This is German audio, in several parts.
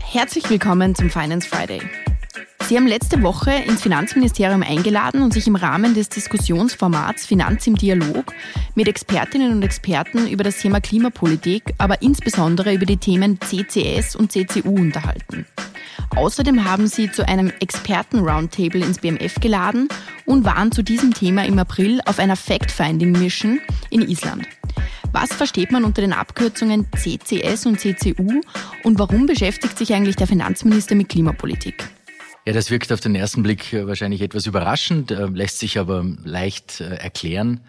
Herzlich willkommen zum Finance Friday. Sie haben letzte Woche ins Finanzministerium eingeladen und sich im Rahmen des Diskussionsformats Finanz im Dialog mit Expertinnen und Experten über das Thema Klimapolitik, aber insbesondere über die Themen CCS und CCU unterhalten. Außerdem haben sie zu einem Experten-Roundtable ins BMF geladen und waren zu diesem Thema im April auf einer Fact-Finding-Mission in Island. Was versteht man unter den Abkürzungen CCS und CCU und warum beschäftigt sich eigentlich der Finanzminister mit Klimapolitik? Ja, das wirkt auf den ersten Blick äh, wahrscheinlich etwas überraschend, äh, lässt sich aber leicht äh, erklären.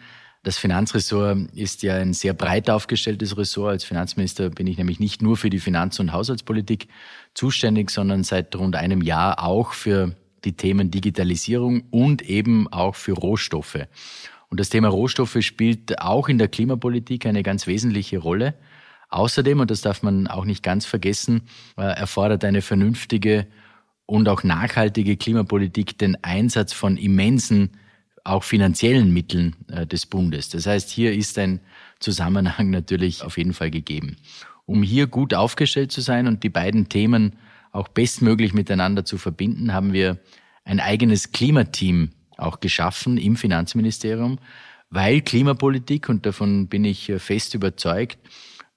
Das Finanzressort ist ja ein sehr breit aufgestelltes Ressort. Als Finanzminister bin ich nämlich nicht nur für die Finanz- und Haushaltspolitik zuständig, sondern seit rund einem Jahr auch für die Themen Digitalisierung und eben auch für Rohstoffe. Und das Thema Rohstoffe spielt auch in der Klimapolitik eine ganz wesentliche Rolle. Außerdem, und das darf man auch nicht ganz vergessen, erfordert eine vernünftige und auch nachhaltige Klimapolitik den Einsatz von immensen, auch finanziellen Mitteln äh, des Bundes. Das heißt, hier ist ein Zusammenhang natürlich auf jeden Fall gegeben. Um hier gut aufgestellt zu sein und die beiden Themen auch bestmöglich miteinander zu verbinden, haben wir ein eigenes Klimateam auch geschaffen im Finanzministerium, weil Klimapolitik, und davon bin ich äh, fest überzeugt,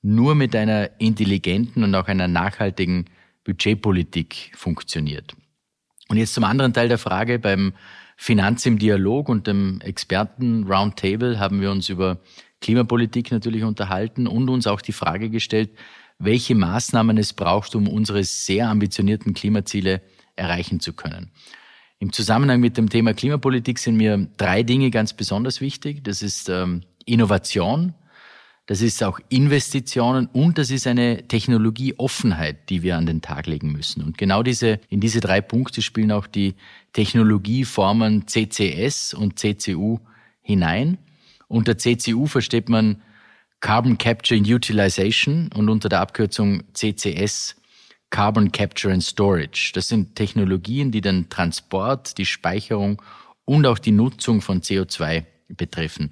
nur mit einer intelligenten und auch einer nachhaltigen Budgetpolitik funktioniert. Und jetzt zum anderen Teil der Frage. Beim Finanz im Dialog und dem Experten-Roundtable haben wir uns über Klimapolitik natürlich unterhalten und uns auch die Frage gestellt, welche Maßnahmen es braucht, um unsere sehr ambitionierten Klimaziele erreichen zu können. Im Zusammenhang mit dem Thema Klimapolitik sind mir drei Dinge ganz besonders wichtig. Das ist ähm, Innovation, das ist auch Investitionen und das ist eine Technologieoffenheit, die wir an den Tag legen müssen. Und genau diese, in diese drei Punkte spielen auch die Technologieformen CCS und CCU hinein. Unter CCU versteht man Carbon Capture and Utilization und unter der Abkürzung CCS Carbon Capture and Storage. Das sind Technologien, die den Transport, die Speicherung und auch die Nutzung von CO2 betreffen.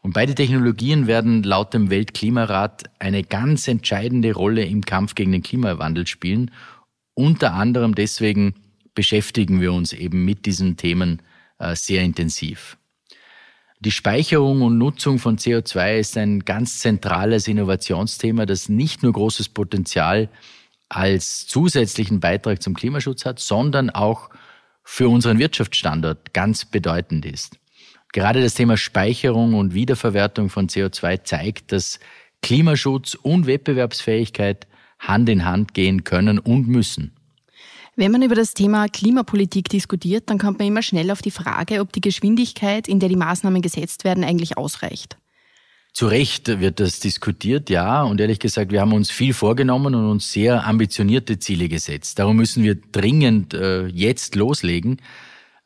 Und beide Technologien werden laut dem Weltklimarat eine ganz entscheidende Rolle im Kampf gegen den Klimawandel spielen. Unter anderem deswegen beschäftigen wir uns eben mit diesen Themen äh, sehr intensiv. Die Speicherung und Nutzung von CO2 ist ein ganz zentrales Innovationsthema, das nicht nur großes Potenzial als zusätzlichen Beitrag zum Klimaschutz hat, sondern auch für unseren Wirtschaftsstandort ganz bedeutend ist. Gerade das Thema Speicherung und Wiederverwertung von CO2 zeigt, dass Klimaschutz und Wettbewerbsfähigkeit Hand in Hand gehen können und müssen. Wenn man über das Thema Klimapolitik diskutiert, dann kommt man immer schnell auf die Frage, ob die Geschwindigkeit, in der die Maßnahmen gesetzt werden, eigentlich ausreicht. Zu Recht wird das diskutiert, ja. Und ehrlich gesagt, wir haben uns viel vorgenommen und uns sehr ambitionierte Ziele gesetzt. Darum müssen wir dringend äh, jetzt loslegen.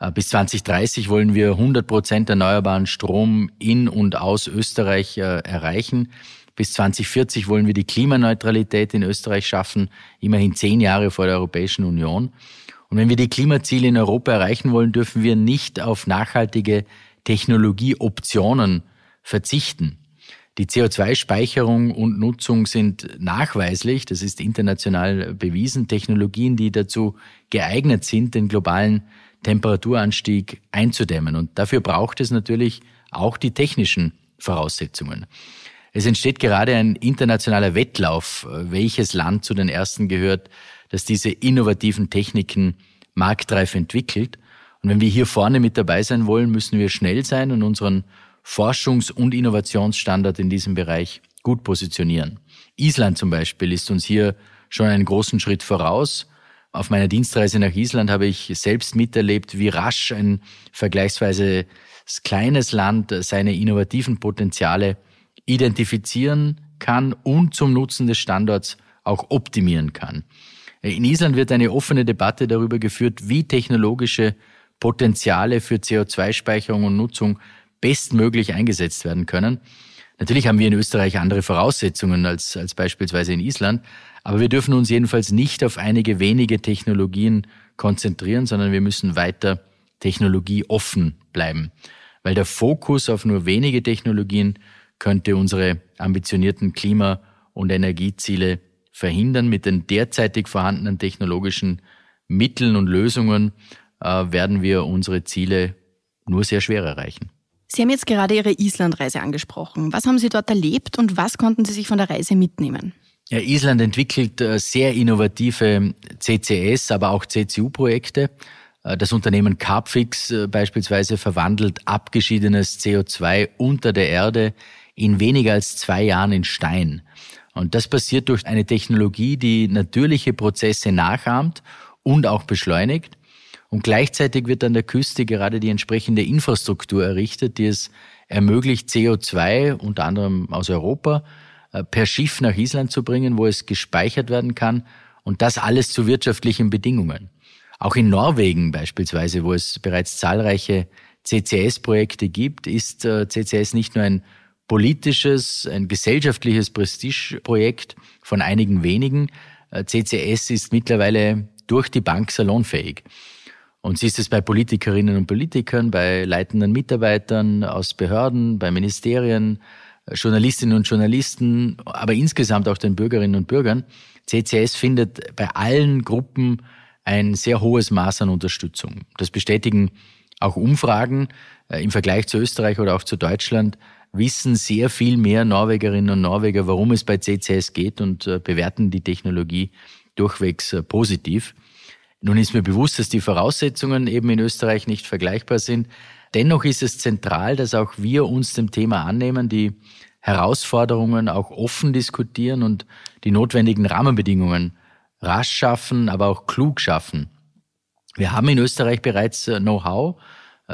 Äh, bis 2030 wollen wir 100 Prozent erneuerbaren Strom in und aus Österreich äh, erreichen. Bis 2040 wollen wir die Klimaneutralität in Österreich schaffen, immerhin zehn Jahre vor der Europäischen Union. Und wenn wir die Klimaziele in Europa erreichen wollen, dürfen wir nicht auf nachhaltige Technologieoptionen verzichten. Die CO2-Speicherung und Nutzung sind nachweislich, das ist international bewiesen, Technologien, die dazu geeignet sind, den globalen Temperaturanstieg einzudämmen. Und dafür braucht es natürlich auch die technischen Voraussetzungen. Es entsteht gerade ein internationaler Wettlauf, welches Land zu den ersten gehört, das diese innovativen Techniken marktreif entwickelt. Und wenn wir hier vorne mit dabei sein wollen, müssen wir schnell sein und unseren Forschungs- und Innovationsstandard in diesem Bereich gut positionieren. Island zum Beispiel ist uns hier schon einen großen Schritt voraus. Auf meiner Dienstreise nach Island habe ich selbst miterlebt, wie rasch ein vergleichsweise kleines Land seine innovativen Potenziale identifizieren kann und zum Nutzen des Standorts auch optimieren kann. In Island wird eine offene Debatte darüber geführt, wie technologische Potenziale für CO2-Speicherung und Nutzung bestmöglich eingesetzt werden können. Natürlich haben wir in Österreich andere Voraussetzungen als, als beispielsweise in Island, aber wir dürfen uns jedenfalls nicht auf einige wenige Technologien konzentrieren, sondern wir müssen weiter technologieoffen bleiben. Weil der Fokus auf nur wenige Technologien könnte unsere ambitionierten Klima- und Energieziele verhindern. Mit den derzeitig vorhandenen technologischen Mitteln und Lösungen äh, werden wir unsere Ziele nur sehr schwer erreichen. Sie haben jetzt gerade Ihre Islandreise angesprochen. Was haben Sie dort erlebt und was konnten Sie sich von der Reise mitnehmen? Ja, Island entwickelt äh, sehr innovative CCS, aber auch CCU-Projekte. Äh, das Unternehmen Carbfix äh, beispielsweise verwandelt abgeschiedenes CO2 unter der Erde in weniger als zwei Jahren in Stein. Und das passiert durch eine Technologie, die natürliche Prozesse nachahmt und auch beschleunigt. Und gleichzeitig wird an der Küste gerade die entsprechende Infrastruktur errichtet, die es ermöglicht, CO2 unter anderem aus Europa äh, per Schiff nach Island zu bringen, wo es gespeichert werden kann. Und das alles zu wirtschaftlichen Bedingungen. Auch in Norwegen beispielsweise, wo es bereits zahlreiche CCS-Projekte gibt, ist äh, CCS nicht nur ein politisches, ein gesellschaftliches Prestigeprojekt von einigen wenigen. Äh, CCS ist mittlerweile durch die Bank salonfähig. Und sie ist es bei Politikerinnen und Politikern, bei leitenden Mitarbeitern aus Behörden, bei Ministerien, Journalistinnen und Journalisten, aber insgesamt auch den Bürgerinnen und Bürgern. CCS findet bei allen Gruppen ein sehr hohes Maß an Unterstützung. Das bestätigen auch Umfragen äh, im Vergleich zu Österreich oder auch zu Deutschland wissen sehr viel mehr Norwegerinnen und Norweger, warum es bei CCS geht und äh, bewerten die Technologie durchwegs äh, positiv. Nun ist mir bewusst, dass die Voraussetzungen eben in Österreich nicht vergleichbar sind. Dennoch ist es zentral, dass auch wir uns dem Thema annehmen, die Herausforderungen auch offen diskutieren und die notwendigen Rahmenbedingungen rasch schaffen, aber auch klug schaffen. Wir haben in Österreich bereits äh, Know-how,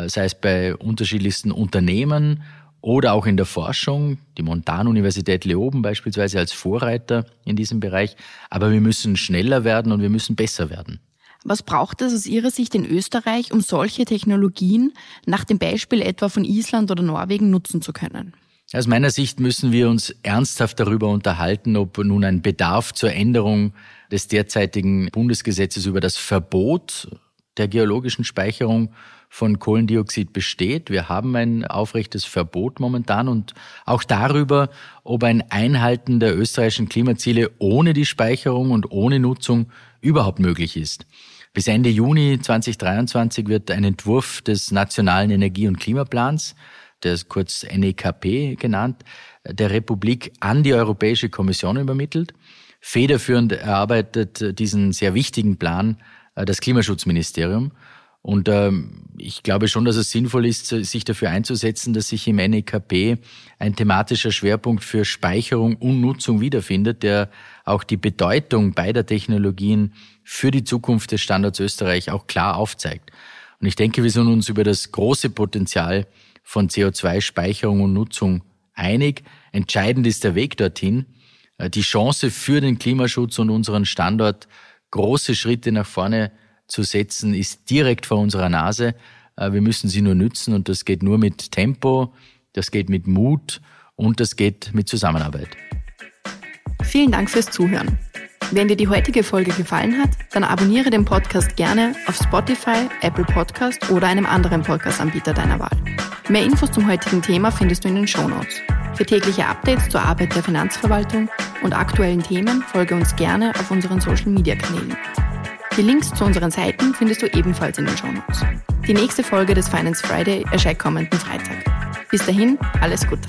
sei es bei unterschiedlichsten Unternehmen oder auch in der Forschung, die Montanuniversität Leoben beispielsweise als Vorreiter in diesem Bereich. Aber wir müssen schneller werden und wir müssen besser werden. Was braucht es aus Ihrer Sicht in Österreich, um solche Technologien nach dem Beispiel etwa von Island oder Norwegen nutzen zu können? Aus meiner Sicht müssen wir uns ernsthaft darüber unterhalten, ob nun ein Bedarf zur Änderung des derzeitigen Bundesgesetzes über das Verbot der geologischen Speicherung von Kohlendioxid besteht. Wir haben ein aufrechtes Verbot momentan und auch darüber, ob ein Einhalten der österreichischen Klimaziele ohne die Speicherung und ohne Nutzung überhaupt möglich ist. Bis Ende Juni 2023 wird ein Entwurf des Nationalen Energie- und Klimaplans, der ist kurz NEKP genannt, der Republik an die Europäische Kommission übermittelt. Federführend erarbeitet diesen sehr wichtigen Plan äh, das Klimaschutzministerium. Und ähm, ich glaube schon, dass es sinnvoll ist, sich dafür einzusetzen, dass sich im NEKP ein thematischer Schwerpunkt für Speicherung und Nutzung wiederfindet, der auch die Bedeutung beider Technologien für die Zukunft des Standorts Österreich auch klar aufzeigt. Und ich denke, wir sind uns über das große Potenzial von CO2-Speicherung und Nutzung einig. Entscheidend ist der Weg dorthin. Äh, die Chance für den Klimaschutz und unseren Standort, große Schritte nach vorne zu setzen, ist direkt vor unserer Nase. Äh, wir müssen sie nur nützen und das geht nur mit Tempo, das geht mit Mut und das geht mit Zusammenarbeit. Vielen Dank fürs Zuhören. Wenn dir die heutige Folge gefallen hat, dann abonniere den Podcast gerne auf Spotify, Apple Podcast oder einem anderen Podcast-Anbieter deiner Wahl. Mehr Infos zum heutigen Thema findest du in den Show Notes. Für tägliche Updates zur Arbeit der Finanzverwaltung und aktuellen Themen folge uns gerne auf unseren Social-Media-Kanälen. Die Links zu unseren Seiten findest du ebenfalls in den Shownotes. Die nächste Folge des Finance Friday erscheint kommenden Freitag. Bis dahin, alles Gute.